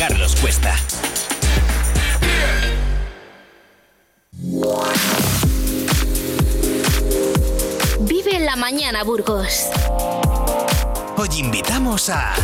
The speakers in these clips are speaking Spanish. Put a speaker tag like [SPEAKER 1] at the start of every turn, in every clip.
[SPEAKER 1] Carlos Cuesta.
[SPEAKER 2] Vive en la mañana, Burgos.
[SPEAKER 1] Hoy invitamos a...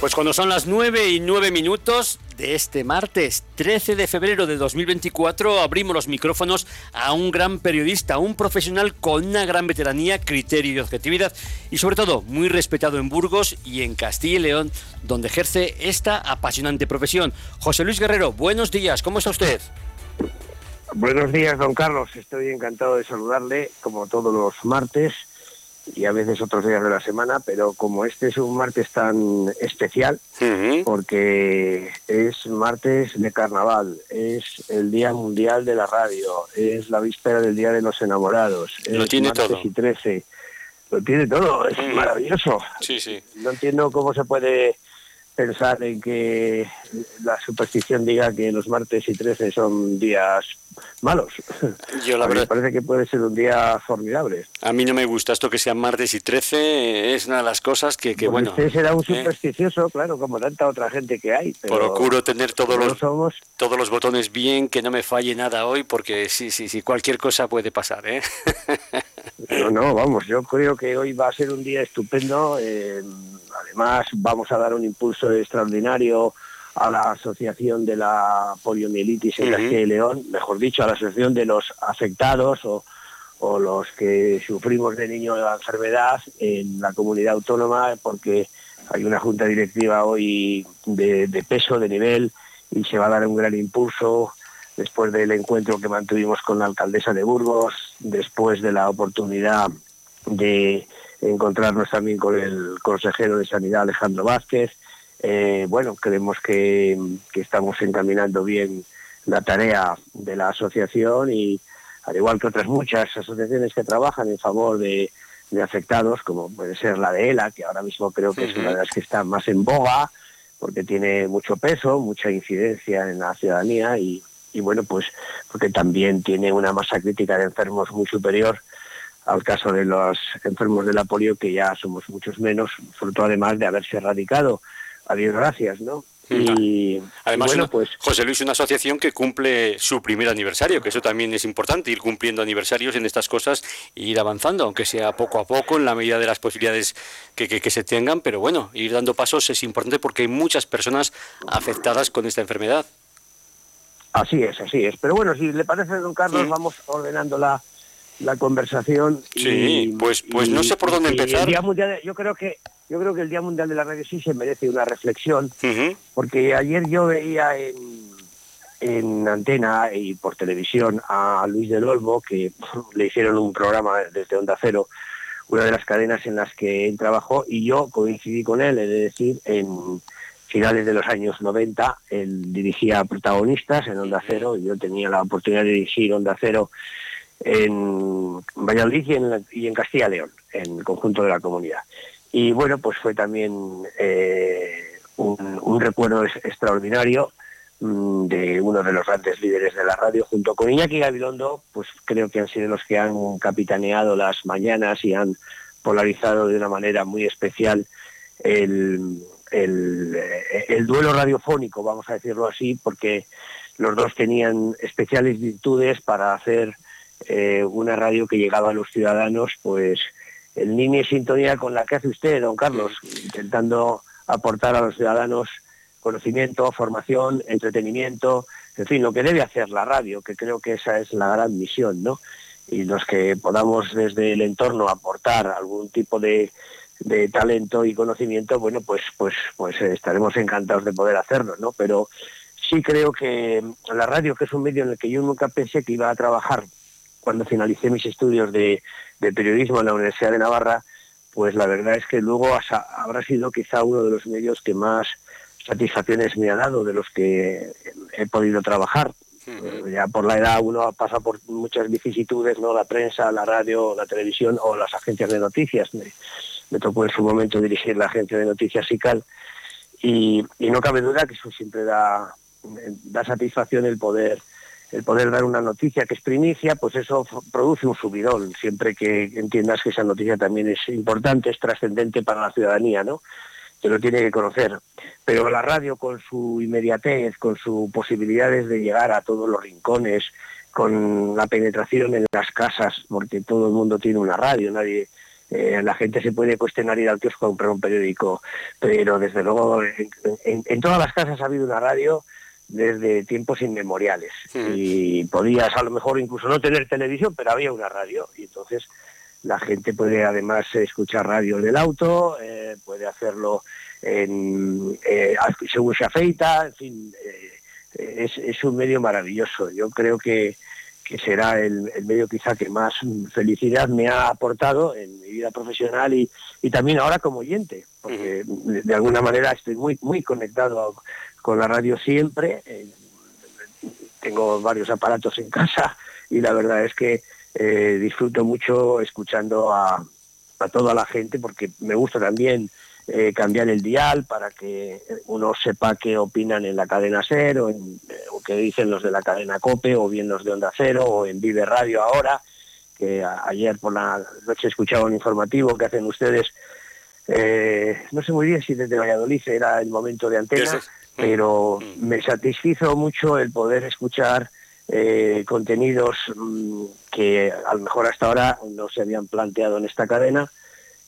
[SPEAKER 3] Pues cuando son las 9 y 9 minutos de este martes 13 de febrero de 2024 abrimos los micrófonos a un gran periodista, un profesional con una gran veteranía, criterio y objetividad y sobre todo muy respetado en Burgos y en Castilla y León, donde ejerce esta apasionante profesión. José Luis Guerrero, buenos días, ¿cómo está usted?
[SPEAKER 4] Buenos días, don Carlos. Estoy encantado de saludarle, como todos los martes y a veces otros días de la semana, pero como este es un martes tan especial, porque es martes de carnaval, es el Día Mundial de la Radio, es la víspera del Día de los Enamorados,
[SPEAKER 3] Lo
[SPEAKER 4] es
[SPEAKER 3] tiene
[SPEAKER 4] martes
[SPEAKER 3] todo.
[SPEAKER 4] y 13. Lo tiene todo, es maravilloso.
[SPEAKER 3] Sí, sí.
[SPEAKER 4] No entiendo cómo se puede pensar en que la superstición diga que los martes y 13 son días malos.
[SPEAKER 3] Yo la
[SPEAKER 4] A mí me parece que puede ser un día formidable.
[SPEAKER 3] a mí no me gusta esto que sean martes y 13, es una de las cosas que, que
[SPEAKER 4] Porque
[SPEAKER 3] bueno,
[SPEAKER 4] usted será un
[SPEAKER 3] eh,
[SPEAKER 4] supersticioso, claro, como tanta otra gente que hay. Pero
[SPEAKER 3] procuro tener todos los,
[SPEAKER 4] somos.
[SPEAKER 3] todos los botones bien, que no me falle nada hoy, porque sí, sí, sí, cualquier cosa puede pasar, ¿eh?
[SPEAKER 4] No, no, vamos, yo creo que hoy va a ser un día estupendo. eh, además, vamos a dar un impulso extraordinario a la Asociación de la Poliomielitis en
[SPEAKER 3] Ujú.
[SPEAKER 4] Castilla y León, mejor dicho, a la Asociación de los Afectados o, o los que sufrimos de niño la enfermedad en la comunidad autónoma, porque hay una junta directiva hoy de, de peso, de nivel, y se va a dar un gran impulso después del encuentro que mantuvimos con la alcaldesa de Burgos, después de la oportunidad de encontrarnos también con el consejero de Sanidad Alejandro Vázquez. Eh, bueno, creemos que, que estamos encaminando bien la tarea de la asociación y al igual que otras muchas asociaciones que trabajan en favor de, de afectados, como puede ser la de ELA, que ahora mismo creo que es una de las que está más en boga, porque tiene mucho peso, mucha incidencia en la ciudadanía y, y bueno, pues porque también tiene una masa crítica de enfermos muy superior al caso de los enfermos de la polio, que ya somos muchos menos, fruto además de haberse erradicado. A Dios gracias, ¿no? Y,
[SPEAKER 3] Además,
[SPEAKER 4] y bueno, pues
[SPEAKER 3] José Luis, una asociación que cumple su primer aniversario, que eso también es importante, ir cumpliendo aniversarios en estas cosas e ir avanzando, aunque sea poco a poco, en la medida de las posibilidades que, que- que se tengan, pero bueno, ir dando pasos es importante porque hay muchas personas afectadas con esta enfermedad.
[SPEAKER 4] Así es, así es. Pero bueno, si le parece, don Carlos,
[SPEAKER 3] Sí.
[SPEAKER 4] vamos ordenando la, la conversación.
[SPEAKER 3] Sí, pues- pues no sé por dónde
[SPEAKER 4] y
[SPEAKER 3] empezar.
[SPEAKER 4] el Día Mundial yo creo que yo creo que el Día Mundial de la Radio sí se merece una reflexión, porque ayer yo veía en, en antena y por televisión a Luis del Olmo, que le hicieron un programa desde Onda Cero, una de las cadenas en las que él trabajó, y yo coincidí con él, de decir, en finales de los años 90, él dirigía protagonistas en Onda Cero, y yo tenía la oportunidad de dirigir Onda Cero en Valladolid y en, Castilla León, en el conjunto de la comunidad. Y bueno, pues fue también eh, un, recuerdo extraordinario mm, de uno de los grandes líderes de la radio, junto con Iñaki Gabilondo, pues creo que han sido los que han capitaneado las mañanas y han polarizado de una manera muy especial el, el, el duelo radiofónico, vamos a decirlo así, porque los dos tenían especiales virtudes para hacer eh, una radio que llegaba a los ciudadanos, pues en línea y sintonía con la que hace usted, don Carlos, intentando aportar a los ciudadanos conocimiento, formación, entretenimiento, en fin, lo que debe hacer la radio, que creo que esa es la gran misión, ¿no? Y los que podamos desde el entorno aportar algún tipo de, de talento y conocimiento, bueno, pues, pues, pues eh, estaremos encantados de poder hacerlo, ¿no? Pero sí creo que la radio, que es un medio en el que yo nunca pensé que iba a trabajar cuando finalicé mis estudios de, de periodismo en la Universidad de Navarra, pues la verdad es que luego habrá sido quizá uno de los medios que más satisfacciones me ha dado de los que he podido trabajar. Ya por la edad uno pasa por muchas vicisitudes, ¿no? La prensa, la radio, la televisión o las agencias de noticias. Me, tocó en su momento dirigir la agencia de noticias ICAL y, y no cabe duda que eso siempre da, da satisfacción el poder el poder dar una noticia que es primicia, pues eso produce un subidón, siempre que entiendas que esa noticia también es importante, es trascendente para la ciudadanía, ¿no? Que lo tiene que conocer. Pero la radio con su inmediatez, con sus posibilidades de llegar a todos los rincones, con la penetración en las casas, porque todo el mundo tiene una radio, nadie, eh, la gente se puede cuestionar ir al kiosco a comprar un periódico, pero desde luego en, todas las casas ha habido una radio desde tiempos inmemoriales. Y podías a lo mejor incluso no tener televisión, pero había una radio. Y entonces la gente puede además escuchar radio en el auto, eh, puede hacerlo en, eh, según se afeita, en fin, es, es, un medio maravilloso. Yo creo que que será el, medio quizá que más felicidad me ha aportado en mi vida profesional y, también ahora como oyente, porque de, alguna manera estoy muy, muy conectado con la radio siempre. Eh, tengo varios aparatos en casa y la verdad es que eh, disfruto mucho escuchando a, a toda la gente porque me gusta también eh, cambiar el dial para que uno sepa qué opinan en la cadena en, eh, o qué dicen los de la cadena COPE o bien los de Onda Cero o en Vive Radio ahora, que ayer por la noche escuchaba un informativo que hacen ustedes, eh, no sé muy bien si desde Valladolid era el momento de antena, pero mm. me satisfizo mucho el poder escuchar contenidos mm, que a lo mejor hasta ahora no se habían planteado en esta cadena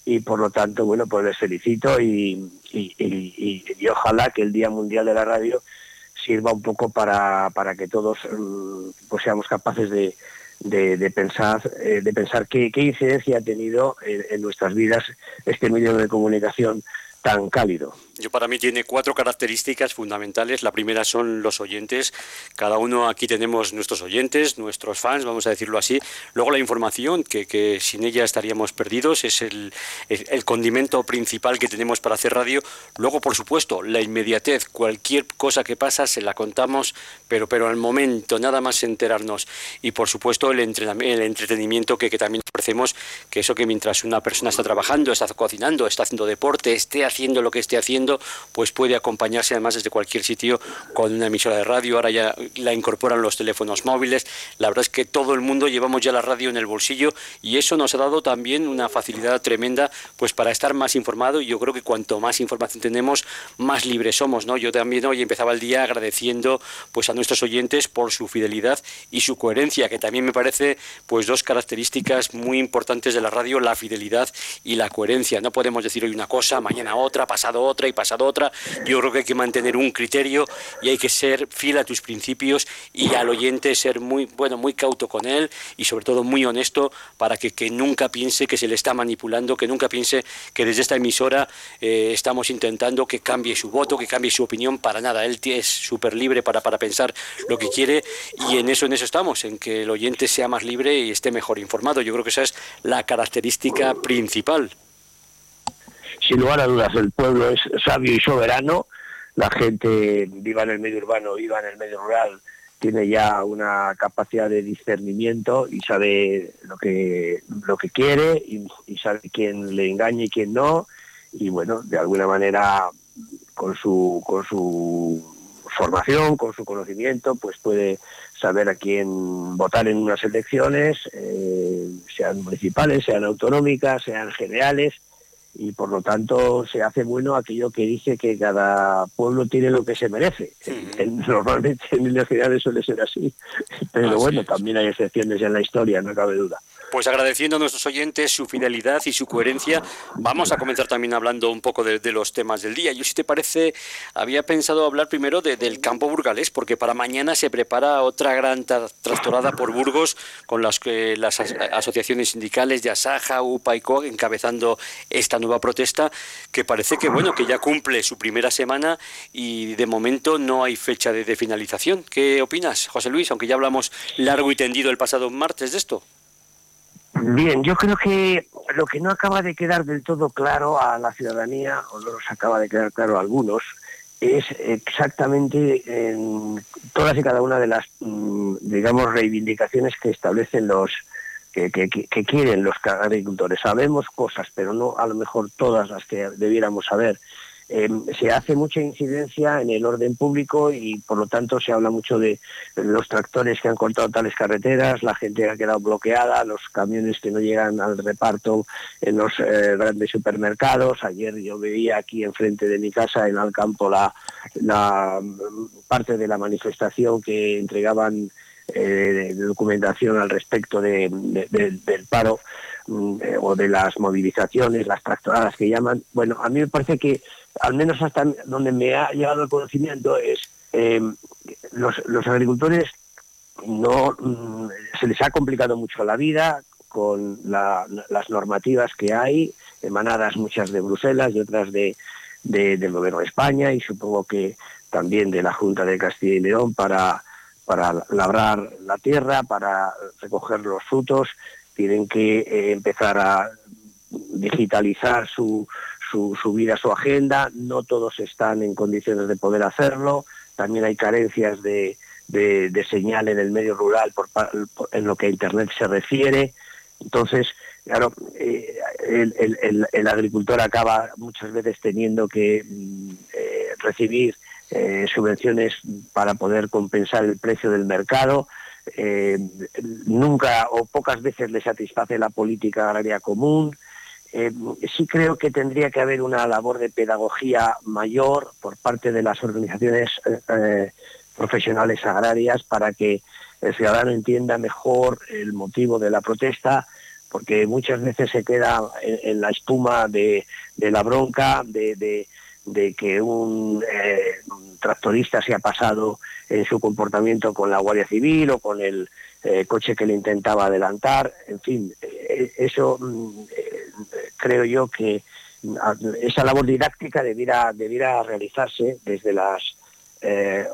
[SPEAKER 4] y por lo tanto, bueno, pues les felicito y, y, ojalá que el Día Mundial de la Radio sirva un poco para, para que todos mm, pues seamos capaces de, de, pensar eh, de pensar qué, qué, incidencia ha tenido en, nuestras vidas este medio de comunicación tan cálido.
[SPEAKER 3] Yo para mí tiene cuatro características fundamentales. La primera son los oyentes. Cada uno aquí tenemos nuestros oyentes, nuestros fans, vamos a decirlo así. Luego la información, que, sin ella estaríamos perdidos, es el, el, condimento principal que tenemos para hacer radio. Luego, por supuesto, la inmediatez. Cualquier cosa que pasa se la contamos, pero, pero al momento, nada más enterarnos. Y por supuesto el, el entretenimiento que, que también ofrecemos, que eso que mientras una persona está trabajando, está cocinando, está haciendo deporte, esté haciendo lo que esté haciendo, pues puede acompañarse además desde cualquier sitio con una emisora de radio. Ahora ya la incorporan los teléfonos móviles. La verdad es que todo el mundo llevamos ya la radio en el bolsillo y eso nos ha dado también una facilidad tremenda pues para estar más informado y yo creo que cuanto más información tenemos, más libres somos, ¿no? Yo también hoy empezaba el día agradeciendo pues a nuestros oyentes por su fidelidad y su coherencia, que también me parece pues dos características muy importantes de la radio, la fidelidad y la coherencia. No podemos decir hoy una cosa, mañana otra, pasado otra y pasado otra. Yo creo que hay que mantener un criterio y hay que ser fiel a tus principios y al oyente ser muy, bueno, muy cauto con él y sobre todo muy honesto para que, que nunca piense que se le está manipulando, que nunca piense que desde esta emisora eh, estamos intentando que cambie su voto, que cambie su opinión, para nada. Él es súper libre para, para pensar lo que quiere y en eso, en eso estamos, en que el oyente sea más libre y esté mejor informado. Yo creo que esa es la característica principal
[SPEAKER 4] sin lugar a dudas, el pueblo es sabio y soberano, la gente viva en el medio urbano, viva en el medio rural, tiene ya una capacidad de discernimiento y sabe lo que, lo que quiere y, sabe quién le engaña y quién no. Y bueno, de alguna manera, con su, con su formación, con su conocimiento, pues puede saber a quién votar en unas elecciones, eh, sean municipales, sean autonómicas, sean generales, y por lo tanto se hace bueno aquello que dice que cada pueblo tiene lo que se merece. Normalmente en las ciudades suele ser así, pero bueno, también hay excepciones en la historia, no cabe duda.
[SPEAKER 3] Pues agradeciendo a nuestros oyentes su fidelidad y su coherencia, vamos a comenzar también hablando un poco de, los temas del día. Yo, si te parece, había pensado hablar primero del campo burgalés, porque para mañana se prepara otra gran trastorada por Burgos con las, las asociaciones sindicales de Asaja, UPA y COG encabezando esta nueva protesta, que parece que, bueno, que ya cumple su primera semana y de momento no hay fecha de finalización. ¿Qué opinas, José Luis? Aunque ya hablamos largo y tendido el pasado martes de esto.
[SPEAKER 4] Bien, yo creo que lo que no acaba de quedar del todo claro a la ciudadanía, o no nos acaba de quedar claro a algunos, es exactamente en todas y cada una de las, mm, digamos, reivindicaciones que establecen los, que, quieren los agricultores. Sabemos cosas, pero no a lo mejor todas las que debiéramos saber. Em, se hace mucha incidencia en el orden público y por lo tanto se habla mucho de los tractores que han cortado tales carreteras, la gente que ha quedado bloqueada, los camiones que no llegan al reparto en los eh, grandes supermercados. Ayer yo veía aquí enfrente de mi casa en Alcampo la, la parte de la manifestación que entregaban eh, documentación al respecto del paro mm, eh, o de las movilizaciones, las tractoradas que llaman. Bueno, a mí me parece que, al menos hasta donde me ha llegado el conocimiento, es eh, los, agricultores no mm, se les ha complicado mucho la vida con las normativas que hay, emanadas muchas de Bruselas y otras de, del Gobierno de España y supongo que también de la Junta de Castilla y León para para labrar la tierra, para recoger los frutos, tienen que eh, empezar a digitalizar su, su, vida, su agenda, no todos están en condiciones de poder hacerlo, también hay carencias de, de, señal en el medio rural en lo que a Internet se refiere. Entonces, claro, eh, el, agricultor acaba muchas veces teniendo que mm, eh, recibir eh, subvenciones para poder compensar el precio del mercado. Nunca o pocas veces le satisface la política agraria común. Eh, sí creo que tendría que haber una labor de pedagogía mayor por parte de las organizaciones profesionales agrarias para que el ciudadano entienda mejor el motivo de la protesta, porque muchas veces se queda en, la espuma de, la bronca, de que eh, un tractorista se ha pasado en su comportamiento con la Guardia Civil o con el eh, coche que le intentaba adelantar. En fin, eh, eso mm, creo yo que esa labor didáctica debiera, debiera realizarse desde las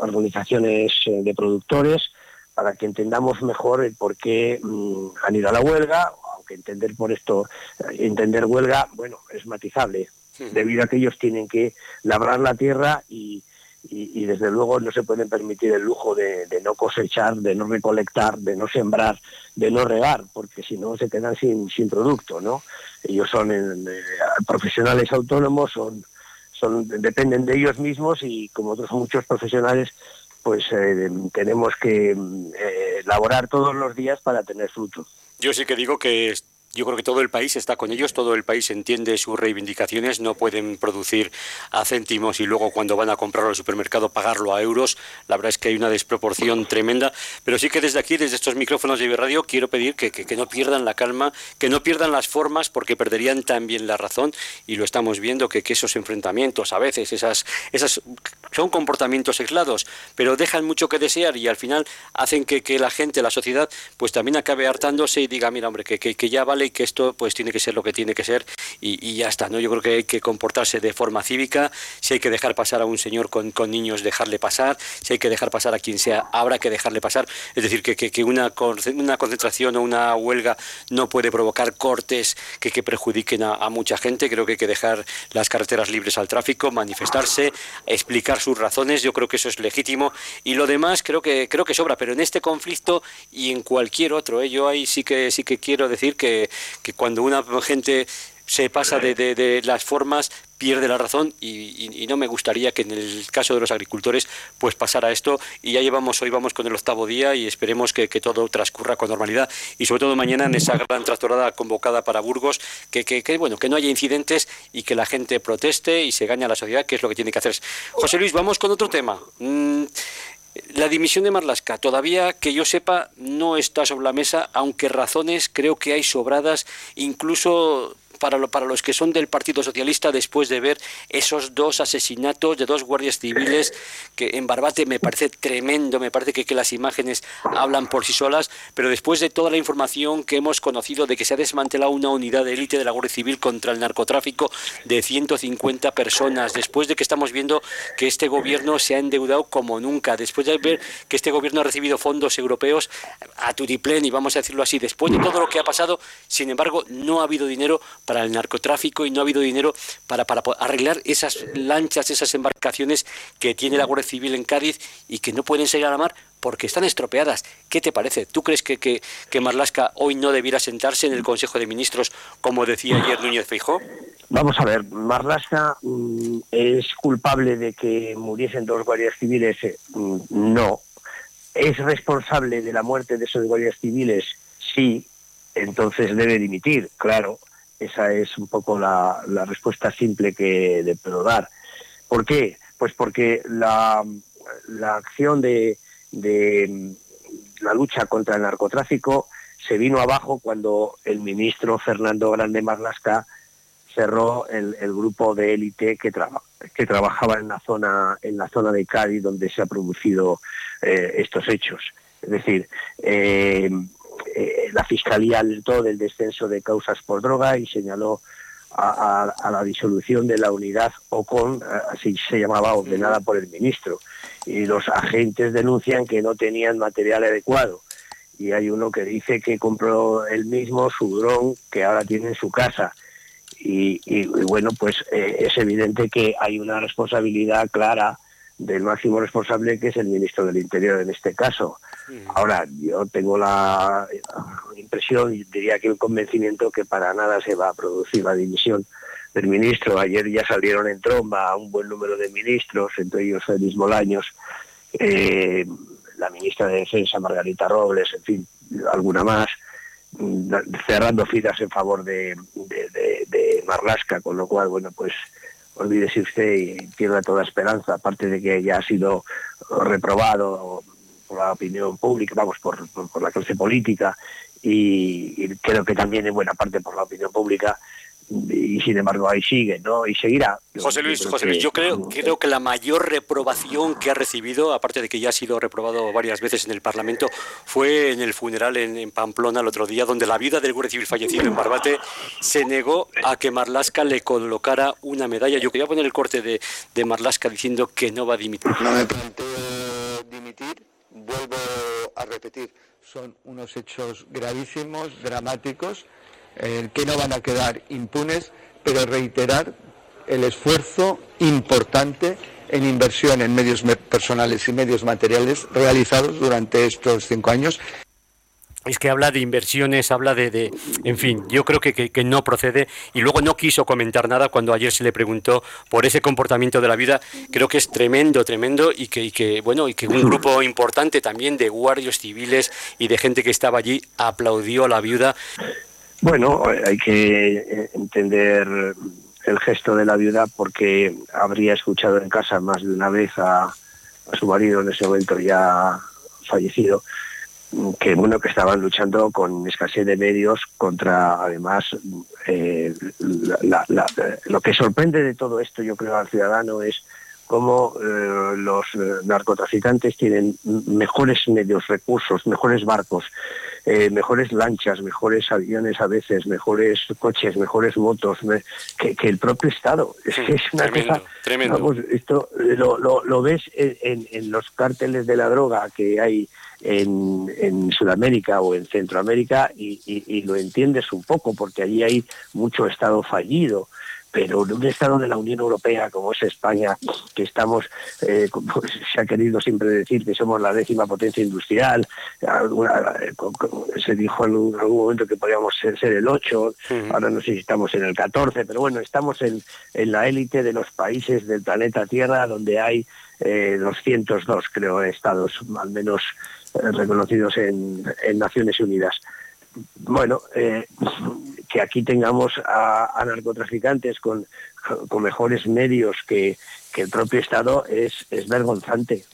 [SPEAKER 4] organizaciones de productores para que entendamos mejor el por qué mm, han ido a la huelga, aunque entender por esto, entender huelga, bueno, es matizable debido a que ellos tienen que labrar la tierra y, desde luego no se pueden permitir el lujo de, no cosechar, de no recolectar, de no sembrar, de no regar, porque si no se quedan sin, sin producto, ¿no? Ellos son eh, profesionales autónomos, son, dependen de ellos mismos y como otros muchos profesionales, pues eh, tenemos que eh, laborar todos los días para tener frutos.
[SPEAKER 3] Yo sí que digo que yo creo que todo el país está con ellos, todo el país entiende sus reivindicaciones, no pueden producir a céntimos y luego cuando van a comprarlo al supermercado pagarlo a euros. La verdad es que hay una desproporción tremenda, pero sí que desde aquí, desde estos micrófonos de Radio, quiero pedir que, que, no pierdan la calma, que no pierdan las formas porque perderían también la razón y lo estamos viendo que, que esos enfrentamientos a veces, esas, esas son comportamientos aislados, pero dejan mucho que desear y al final hacen que, que la gente, la sociedad, pues también acabe hartándose y diga, mira hombre, que, que ya vale y que esto pues tiene que ser lo que tiene que ser y, ya está, ¿no? Yo creo que hay que comportarse de forma cívica, si hay que dejar pasar a un señor con, niños, dejarle pasar, si hay que dejar pasar a quien sea, habrá que dejarle pasar, es decir, que, que, una, una concentración o una huelga no puede provocar cortes que, que perjudiquen a, a mucha gente, creo que hay que dejar las carreteras libres al tráfico, manifestarse, explicar sus razones, yo creo que eso es legítimo. Y lo demás creo que creo que sobra, pero en este conflicto y en cualquier otro, ¿eh? yo ahí sí que sí que quiero decir que, que cuando una gente se pasa de, de, las formas, pierde la razón y, no me gustaría que en el caso de los agricultores pues pasara esto y ya llevamos, hoy vamos con el octavo día y esperemos que, que todo transcurra con normalidad y sobre todo mañana en esa gran tractorada convocada para Burgos, que, que, bueno, que no haya incidentes y que la gente proteste y se gane a la sociedad, que es lo que tiene que hacer. José Luis, vamos con otro tema. Mm, la dimisión de Marlasca, todavía que yo sepa, no está sobre la mesa, aunque razones creo que hay sobradas, incluso para, los que son del Partido Socialista después de ver esos dos asesinatos de dos guardias civiles que en Barbate me parece tremendo, me parece que, las imágenes hablan por sí solas, pero después de toda la información que hemos conocido de que se ha desmantelado una unidad de élite de la Guardia Civil contra el narcotráfico de 150 personas, después de que estamos viendo que este gobierno se ha endeudado como nunca, después de ver que este gobierno ha recibido fondos europeos a tutiplén y vamos a decirlo así, después de todo lo que ha pasado, sin embargo, no ha habido dinero el narcotráfico y no ha habido dinero para, para arreglar esas lanchas, esas embarcaciones que tiene la Guardia Civil en Cádiz y que no pueden salir a la mar porque están estropeadas. ¿Qué te parece? ¿Tú crees que, que, que Marlasca hoy no debiera sentarse en el Consejo de Ministros, como decía ayer Núñez Feijó?
[SPEAKER 4] Vamos a ver, Marlasca mm, es culpable de que muriesen dos guardias civiles. Eh, mm, no. ¿Es responsable de la muerte de esos guardias civiles? Sí. Entonces debe dimitir, claro. Esa es un poco la, respuesta simple que le puedo dar. ¿Por qué? Pues porque la, acción de, la lucha contra el narcotráfico se vino abajo cuando el ministro Fernando Grande Marlasca cerró el, grupo de élite que, que trabajaba en la zona en la zona de Cádiz donde se han producido eh, estos hechos. Es decir, eh, eh, la Fiscalía alertó del descenso de causas por droga y señaló a, la disolución de la unidad OCON, así se llamaba, ordenada por el ministro. Y los agentes denuncian que no tenían material adecuado. Y hay uno que dice que compró él mismo su dron que ahora tiene en su casa. Y, bueno, pues eh, es evidente que hay una responsabilidad clara del máximo responsable que es el ministro del Interior en este caso. Ahora, yo tengo la impresión, diría que el convencimiento que para nada se va a producir la dimisión del ministro. Ayer ya salieron en tromba un buen número de ministros, entre ellos Félix Bolaños, eh, la ministra de Defensa Margarita Robles, en fin, alguna más, cerrando filas en favor de, de Marlasca, con lo cual, bueno, pues olvídese usted y pierda toda esperanza, aparte de que ya ha sido reprobado por la opinión pública, vamos, por, la clase política y, creo que también en buena parte por la opinión pública y sin embargo ahí sigue, ¿no? Y seguirá.
[SPEAKER 3] José Luis, José Luis, yo creo, creo que la mayor reprobación que ha recibido, aparte de que ya ha sido reprobado varias veces en el Parlamento, fue en el funeral en, Pamplona el otro día, donde la viuda del guardia civil fallecido en Barbate se negó a que Marlasca le colocara una medalla. Yo quería poner el corte de, de Marlasca diciendo que no va a dimitir.
[SPEAKER 5] No me planteo dimitir, vuelvo a repetir, son unos hechos gravísimos, dramáticos eh, que no van a quedar impunes, pero reiterar el esfuerzo importante en inversión en medios personales y medios materiales realizados durante estos cinco años
[SPEAKER 3] es que habla de inversiones, habla de, en fin, yo creo que, que, no procede. Y luego no quiso comentar nada cuando ayer se le preguntó por ese comportamiento de la vida, creo que es tremendo, tremendo y que, y que bueno, y que un grupo importante también de guardias civiles y de gente que estaba allí aplaudió a la viuda.
[SPEAKER 4] Bueno, hay que eh, entender el gesto de la viuda porque habría escuchado en casa más de una vez a, su marido en ese momento ya fallecido que bueno que estaban luchando con escasez de medios contra además eh, lo que sorprende de todo esto yo creo al ciudadano es cómo eh, los narcotraficantes tienen mejores medios recursos mejores barcos eh, mejores lanchas, mejores aviones a veces, mejores coches, mejores motos, que, el propio Estado. Es que es una cosa... Vamos, esto lo, lo, ves en, los cárteles de la droga que hay en, en Sudamérica o en Centroamérica y, y, lo entiendes un poco porque allí hay mucho Estado fallido. Pero en un Estado de la Unión Europea como es España, que estamos, eh, como se ha querido siempre decir que somos la décima potencia industrial, se dijo en algún momento que podíamos ser, el 8, ahora no sé si estamos en el 14, pero bueno, estamos en, la élite de los países del planeta Tierra donde hay eh, 202, creo, estados, al menos eh, reconocidos en, Naciones Unidas bueno, eh, que aquí tengamos a, narcotraficantes con, mejores medios que, el propio Estado es, vergonzante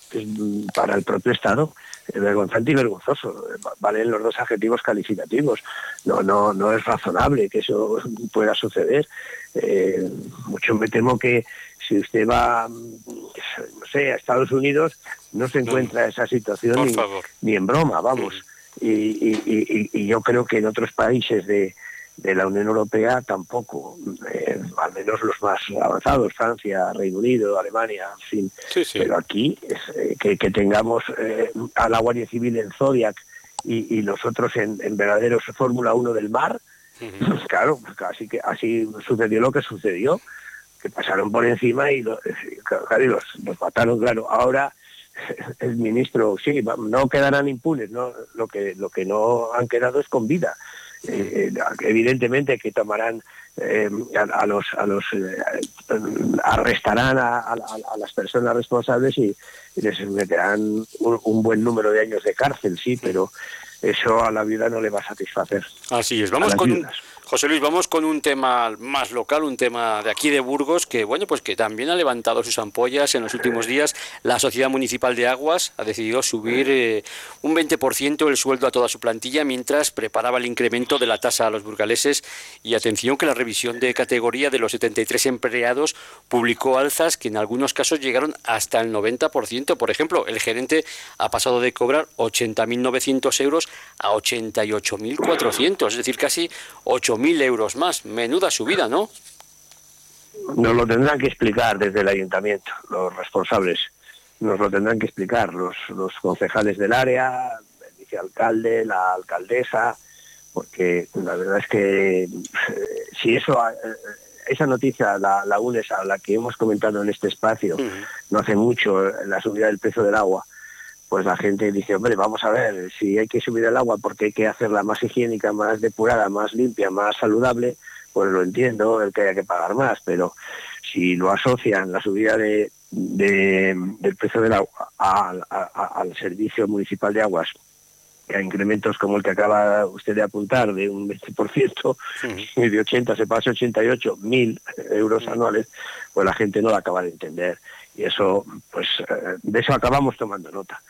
[SPEAKER 4] para el propio Estado, es vergonzante y vergonzoso. Valen los dos adjetivos calificativos. No, no, no es razonable que eso pueda suceder. Eh, mucho me temo que si usted va, no sé, a Estados Unidos, no se encuentra esa situación ni, ni, en broma, vamos. Y, yo creo que en otros países de, la Unión Europea tampoco, eh, al menos los más avanzados, Francia, Reino Unido, Alemania, en fin. Pero aquí eh, que, tengamos eh, a la Guardia Civil en Zodiac y, los otros en, verdaderos Fórmula 1 del mar, pues claro, así que así sucedió lo que sucedió, que pasaron por encima y, los, los mataron, claro. Ahora el ministro, sí, no quedarán impunes, no, lo que lo que no han quedado es con vida. Eh, evidentemente que tomarán eh, a, los a los arrestarán a, las personas responsables y, les meterán un, buen número de años de cárcel, sí, pero eso a la vida no le va a satisfacer.
[SPEAKER 3] Así es, vamos con, José Luis, vamos con un tema más local, un tema de aquí de Burgos, que bueno, pues que también ha levantado sus ampollas en los últimos días. La Sociedad Municipal de Aguas ha decidido subir eh, un 20% el sueldo a toda su plantilla mientras preparaba el incremento de la tasa a los burgaleses. Y atención que la revisión de categoría de los 73 empleados publicó alzas que en algunos casos llegaron hasta el 90%. Por ejemplo, el gerente ha pasado de cobrar 80.900 euros a 88.400, es decir, casi 8 mil euros más. Menuda subida, ¿no?
[SPEAKER 4] Nos lo tendrán que explicar desde el ayuntamiento, los responsables. Nos lo tendrán que explicar los, los concejales del área, el vicealcalde, la alcaldesa, porque la verdad es que eh, si eso eh, esa noticia la, la, unes a la que hemos comentado en este espacio no hace mucho, la subida del precio del agua, pues la gente dice, hombre, vamos a ver, si hay que subir el agua porque hay que hacerla más higiénica, más depurada, más limpia, más saludable, pues lo entiendo, el que haya que pagar más, pero si lo asocian la subida de, del precio del agua al servicio municipal de aguas, a incrementos como el que acaba usted de apuntar, de un 20%, y de 80 se pasa a 88 mil euros anuales, pues la gente no lo acaba de entender. Y eso, pues eh, de eso acabamos tomando nota.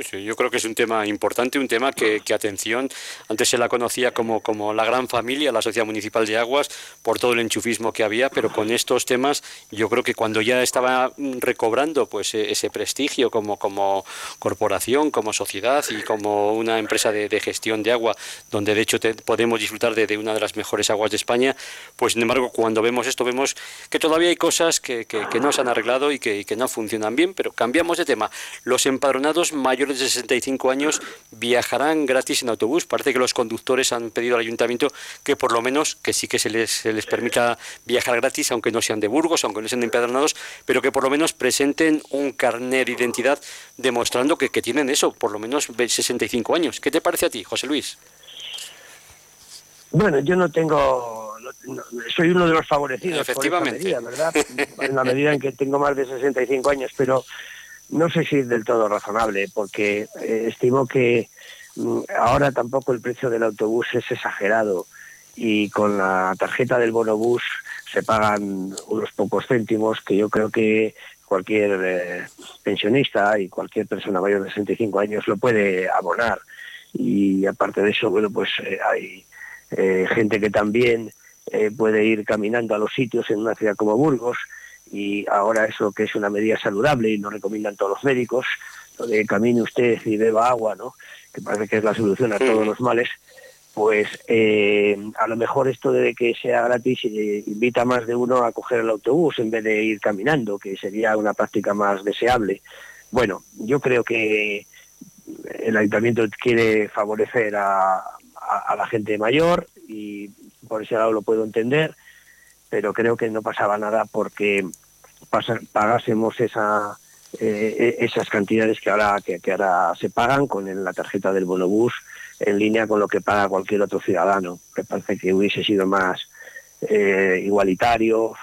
[SPEAKER 3] Yo creo que es un tema importante, un tema que, atención, antes se la conocía como, como la gran familia, la Sociedad Municipal de Aguas, por todo el enchufismo que había, pero con estos temas yo creo que cuando ya estaba recobrando pues e, ese prestigio como, como corporación, como sociedad y como una empresa de, gestión de agua, donde de hecho podemos disfrutar de, una de las mejores aguas de España, pues sin embargo cuando vemos esto vemos que todavía hay cosas que, que, no se han arreglado y que, que no funcionan bien, pero cambiamos de tema. Los empadronados mayores mayores de 65 años viajarán gratis en autobús. Parece que los conductores han pedido al ayuntamiento que por lo menos, que sí que se les, se les permita viajar gratis, aunque no sean de Burgos, aunque no sean de empadronados, pero que por lo menos presenten un carnet de identidad demostrando que, que tienen eso, por lo menos 65 años. ¿Qué te parece a ti, José Luis?
[SPEAKER 4] Bueno, yo no tengo, soy uno de los favorecidos.
[SPEAKER 3] Efectivamente.
[SPEAKER 4] ¿verdad? En la medida en que tengo más de 65 años, pero no sé si es del todo razonable, porque eh, estimo que mm, ahora tampoco el precio del autobús es exagerado y con la tarjeta del bonobús se pagan unos pocos céntimos que yo creo que cualquier eh, pensionista y cualquier persona mayor de 65 años lo puede abonar. Y aparte de eso, bueno, pues eh, hay gente que también puede ir caminando a los sitios en una ciudad como Burgos y ahora eso que es una medida saludable y nos recomiendan todos los médicos, lo de camine usted y beba agua, ¿no? que parece que es la solución a todos los males, pues eh, a lo mejor esto de que sea gratis eh, invita a más de uno a coger el autobús en vez de ir caminando, que sería una práctica más deseable. Bueno, yo creo que el ayuntamiento quiere favorecer a, a la gente mayor y por ese lado lo puedo entender pero creo que no pasaba nada porque pagásemos esa, eh, esas cantidades que ahora, que, ahora se pagan con la tarjeta del bonobús en línea con lo que paga cualquier otro ciudadano. Me parece que hubiese sido más eh, igualitario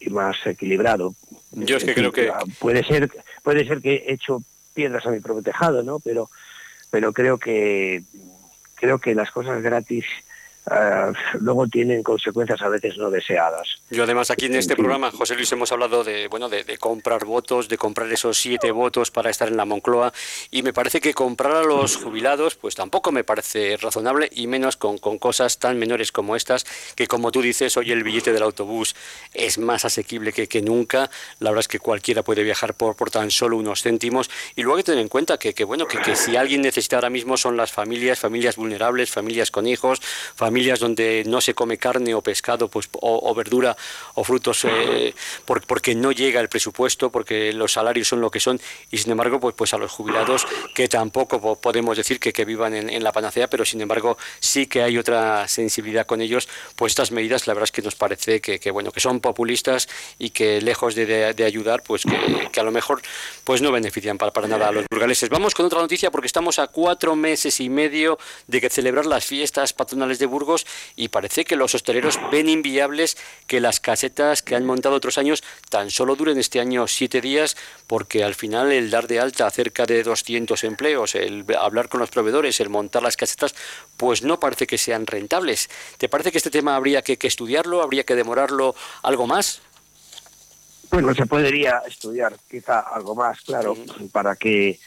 [SPEAKER 4] y más equilibrado.
[SPEAKER 3] Yo es que creo que
[SPEAKER 4] puede ser puede ser que he hecho piedras a mi propio tejado, ¿no? Pero pero creo que creo que las cosas gratis eh, luego tienen consecuencias a veces no deseadas.
[SPEAKER 3] Yo además aquí en este programa, José Luis, hemos hablado de bueno de, comprar votos, de comprar esos siete votos para estar en la Moncloa y me parece que comprar a los jubilados pues tampoco me parece razonable y menos con, con cosas tan menores como estas que como tú dices hoy el billete del autobús es más asequible que, que nunca. La verdad es que cualquiera puede viajar por, por tan solo unos céntimos y luego hay que tener en cuenta que, que bueno que, que si alguien necesita ahora mismo son las familias, familias vulnerables, familias con hijos, familias familias donde no se come carne o pescado pues, o, verdura o frutos eh, porque no llega el presupuesto, porque los salarios son lo que son y sin embargo pues, pues a los jubilados que tampoco podemos decir que, que vivan en, la panacea, pero sin embargo sí que hay otra sensibilidad con ellos, pues estas medidas la verdad es que nos parece que, bueno que son populistas y que lejos de, ayudar pues que, a lo mejor pues no benefician para, para nada a los burgaleses. Vamos con otra noticia porque estamos a cuatro meses y medio de que celebrar las fiestas patronales de Burgos y parece que los hosteleros ven inviables que las casetas que han montado otros años tan solo duren este año siete días porque al final el dar de alta cerca de 200 empleos, el hablar con los proveedores, el montar las casetas, pues no parece que sean rentables. ¿Te parece que este tema habría que, estudiarlo, habría que demorarlo algo más?
[SPEAKER 4] Bueno, se podría estudiar quizá algo más, claro, para que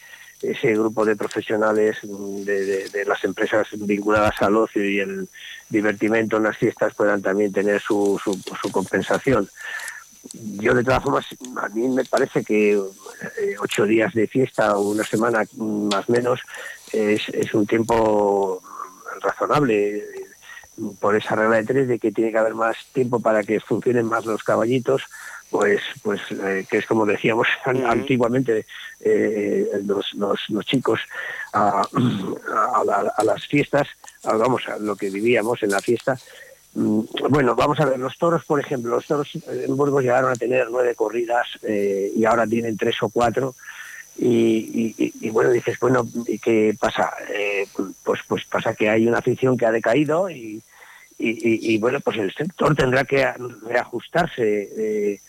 [SPEAKER 4] ese grupo de profesionales de, las empresas vinculadas al ocio y el divertimento en las fiestas puedan también tener su, su, compensación. Yo de todas formas, a mí me parece que eh, ocho días de fiesta o una semana más menos es, es un tiempo razonable por esa regla de tres de que tiene que haber más tiempo para que funcionen más los caballitos pues pues eh, que es como decíamos antiguamente eh, los, los, chicos a, a, las fiestas vamos a lo que vivíamos en la fiesta. Mm, bueno vamos a ver los toros por ejemplo los toros en Burgos llegaron a tener nueve corridas eh, y ahora tienen tres o cuatro y, bueno dices bueno y qué pasa pues pues pasa que hay una afición que ha decaído y, y, bueno, pues el sector tendrá que reajustarse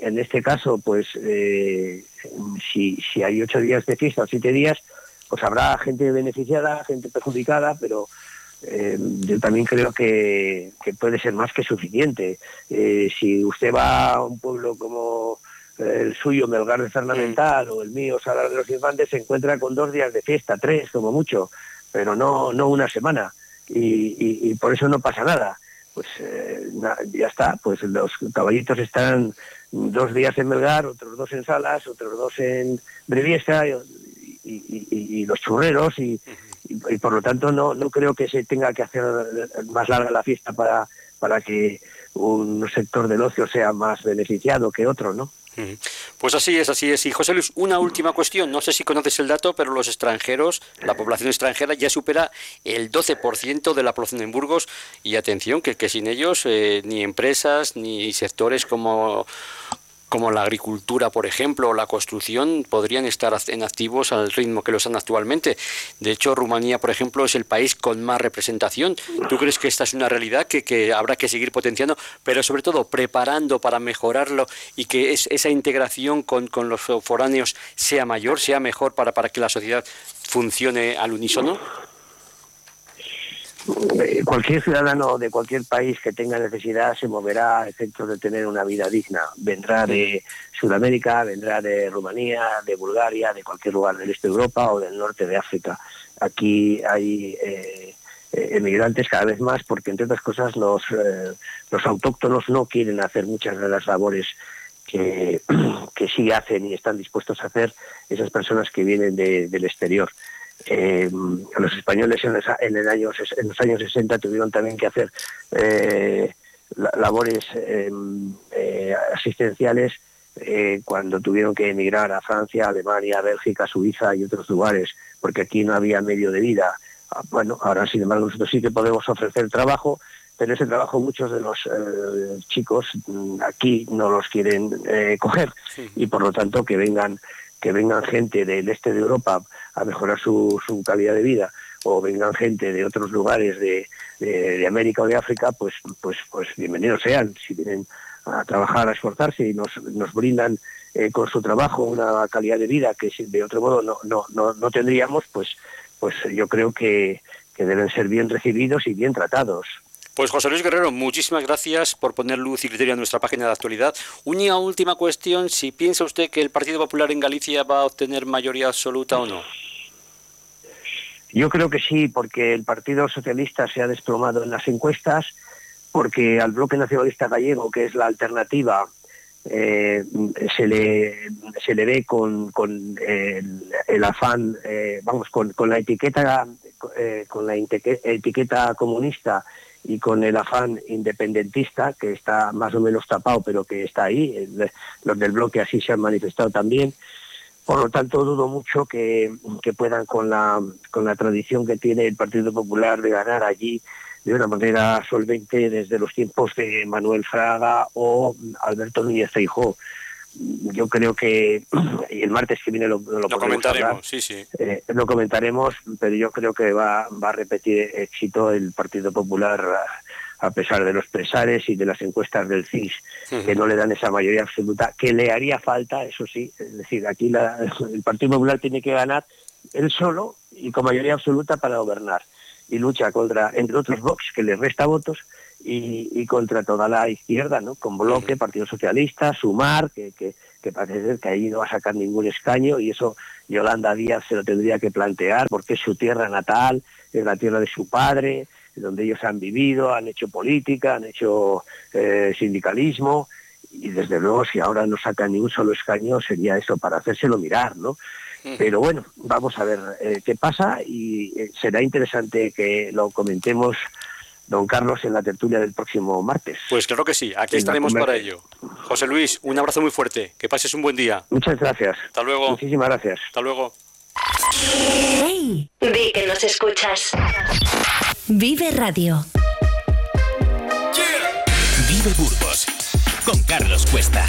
[SPEAKER 4] en este caso, pues eh, si, si hay ocho días de fiesta o siete días, pues habrá gente beneficiada, gente perjudicada, pero eh, yo también creo que, puede ser más que suficiente. Eh, si usted va a un pueblo como el suyo, Melgar de Fernamental, o el mío, Salar de los Infantes, se encuentra con dos días de fiesta, tres como mucho, pero no, no una semana. y por eso no pasa nada pues ya está, pues los caballitos están dos días en Melgar, otros dos en Salas, otros dos en Breviesa y, los churreros y, por lo tanto no, no creo que se tenga que hacer más larga la fiesta para, para que un sector del ocio sea más beneficiado que otro, ¿no?
[SPEAKER 3] Pues así es, así es. Y José Luis, una última cuestión. No sé si conoces el dato, pero los extranjeros, la población extranjera ya supera el 12% de la población en Burgos. Y atención, que, que sin ellos eh, ni empresas ni sectores como como la agricultura, por ejemplo, o la construcción, podrían estar en activos al ritmo que lo están actualmente. De hecho, Rumanía, por ejemplo, es el país con más representación. ¿Tú crees que esta es una realidad que, habrá que seguir potenciando, pero sobre todo preparando para mejorarlo y que esa integración con, los foráneos sea mayor, sea mejor para, para que la sociedad funcione al unísono?
[SPEAKER 4] Eh, cualquier ciudadano de cualquier país que tenga necesidad se moverá a efectos de tener una vida digna. Vendrá de Sudamérica, vendrá de Rumanía, de Bulgaria, de cualquier lugar del este de Europa o del norte de África. Aquí hay eh, eh, emigrantes cada vez más porque, entre otras cosas, los, los autóctonos no quieren hacer muchas de las labores que, que sí hacen y están dispuestos a hacer esas personas que vienen del exterior. Eh, los españoles en, el año, en los años 60 tuvieron también que hacer eh, labores em, eh, asistenciales cuando tuvieron que emigrar a Francia, Alemania, Bélgica, Suiza y otros lugares, porque aquí no había medio de vida. Ah, bueno, ahora sin embargo nosotros sí que podemos ofrecer trabajo, pero ese trabajo muchos de los chicos mm, aquí no los quieren coger y por lo tanto que vengan que vengan gente del este de Europa a mejorar su, calidad de vida o vengan gente de otros lugares de, América o de África, pues, pues, pues bienvenidos sean. Si vienen a trabajar, a esforzarse y nos, brindan eh, con su trabajo una calidad de vida que de otro modo no, no, no, tendríamos, pues, pues yo creo que, que deben ser bien recibidos y bien tratados.
[SPEAKER 3] Pues José Luis Guerrero, muchísimas gracias por poner luz y criterio en nuestra página de actualidad. Una última cuestión, si piensa usted que el Partido Popular en Galicia va a obtener mayoría absoluta o no.
[SPEAKER 4] Yo creo que sí, porque el Partido Socialista se ha desplomado en las encuestas, porque al bloque nacionalista gallego, que es la alternativa, eh, se, le, se le ve con, el, afán, eh, vamos, con, la etiqueta, eh, con la etiqueta comunista y con el afán independentista, que está más o menos tapado, pero que está ahí. Los del bloque así se han manifestado también. Por lo tanto, dudo mucho que, puedan, con la, con la tradición que tiene el Partido Popular de ganar allí de una manera solvente desde los tiempos de Manuel Fraga o Alberto Núñez Feijó. Yo creo que el martes que viene lo, lo,
[SPEAKER 3] comentaremos, sí, sí.
[SPEAKER 4] Eh, lo comentaremos, pero yo creo que va, va a repetir éxito el Partido Popular a pesar de los pesares y de las encuestas del CIS, que no le dan esa mayoría absoluta, que le haría falta, eso sí, es decir, aquí el Partido Popular tiene que ganar él solo y con mayoría absoluta para gobernar. Y lucha contra, entre otros, Vox, que le resta votos, y, contra toda la izquierda, ¿no? Con Bloque, Partido Socialista, Sumar, que, que, que parece ser que ahí no va a sacar ningún escaño, y eso Yolanda Díaz se lo tendría que plantear, porque es su tierra natal, es la tierra de su padre, donde ellos han vivido, han hecho política, han hecho eh, sindicalismo y desde luego si ahora no sacan ni un solo escaño sería eso para hacérselo mirar, ¿no? Pero bueno, vamos a ver eh, qué pasa y eh, será interesante que lo comentemos, don Carlos, en la tertulia del próximo martes.
[SPEAKER 3] Pues claro que sí, aquí estaremos para ello. José Luis, un abrazo muy fuerte, que pases un buen día.
[SPEAKER 4] Muchas gracias.
[SPEAKER 3] Hasta luego.
[SPEAKER 4] Muchísimas gracias.
[SPEAKER 3] Hasta luego.
[SPEAKER 2] Hey, di que nos escuchas. Vive Radio.
[SPEAKER 1] Vive Burgos con Carlos Cuesta.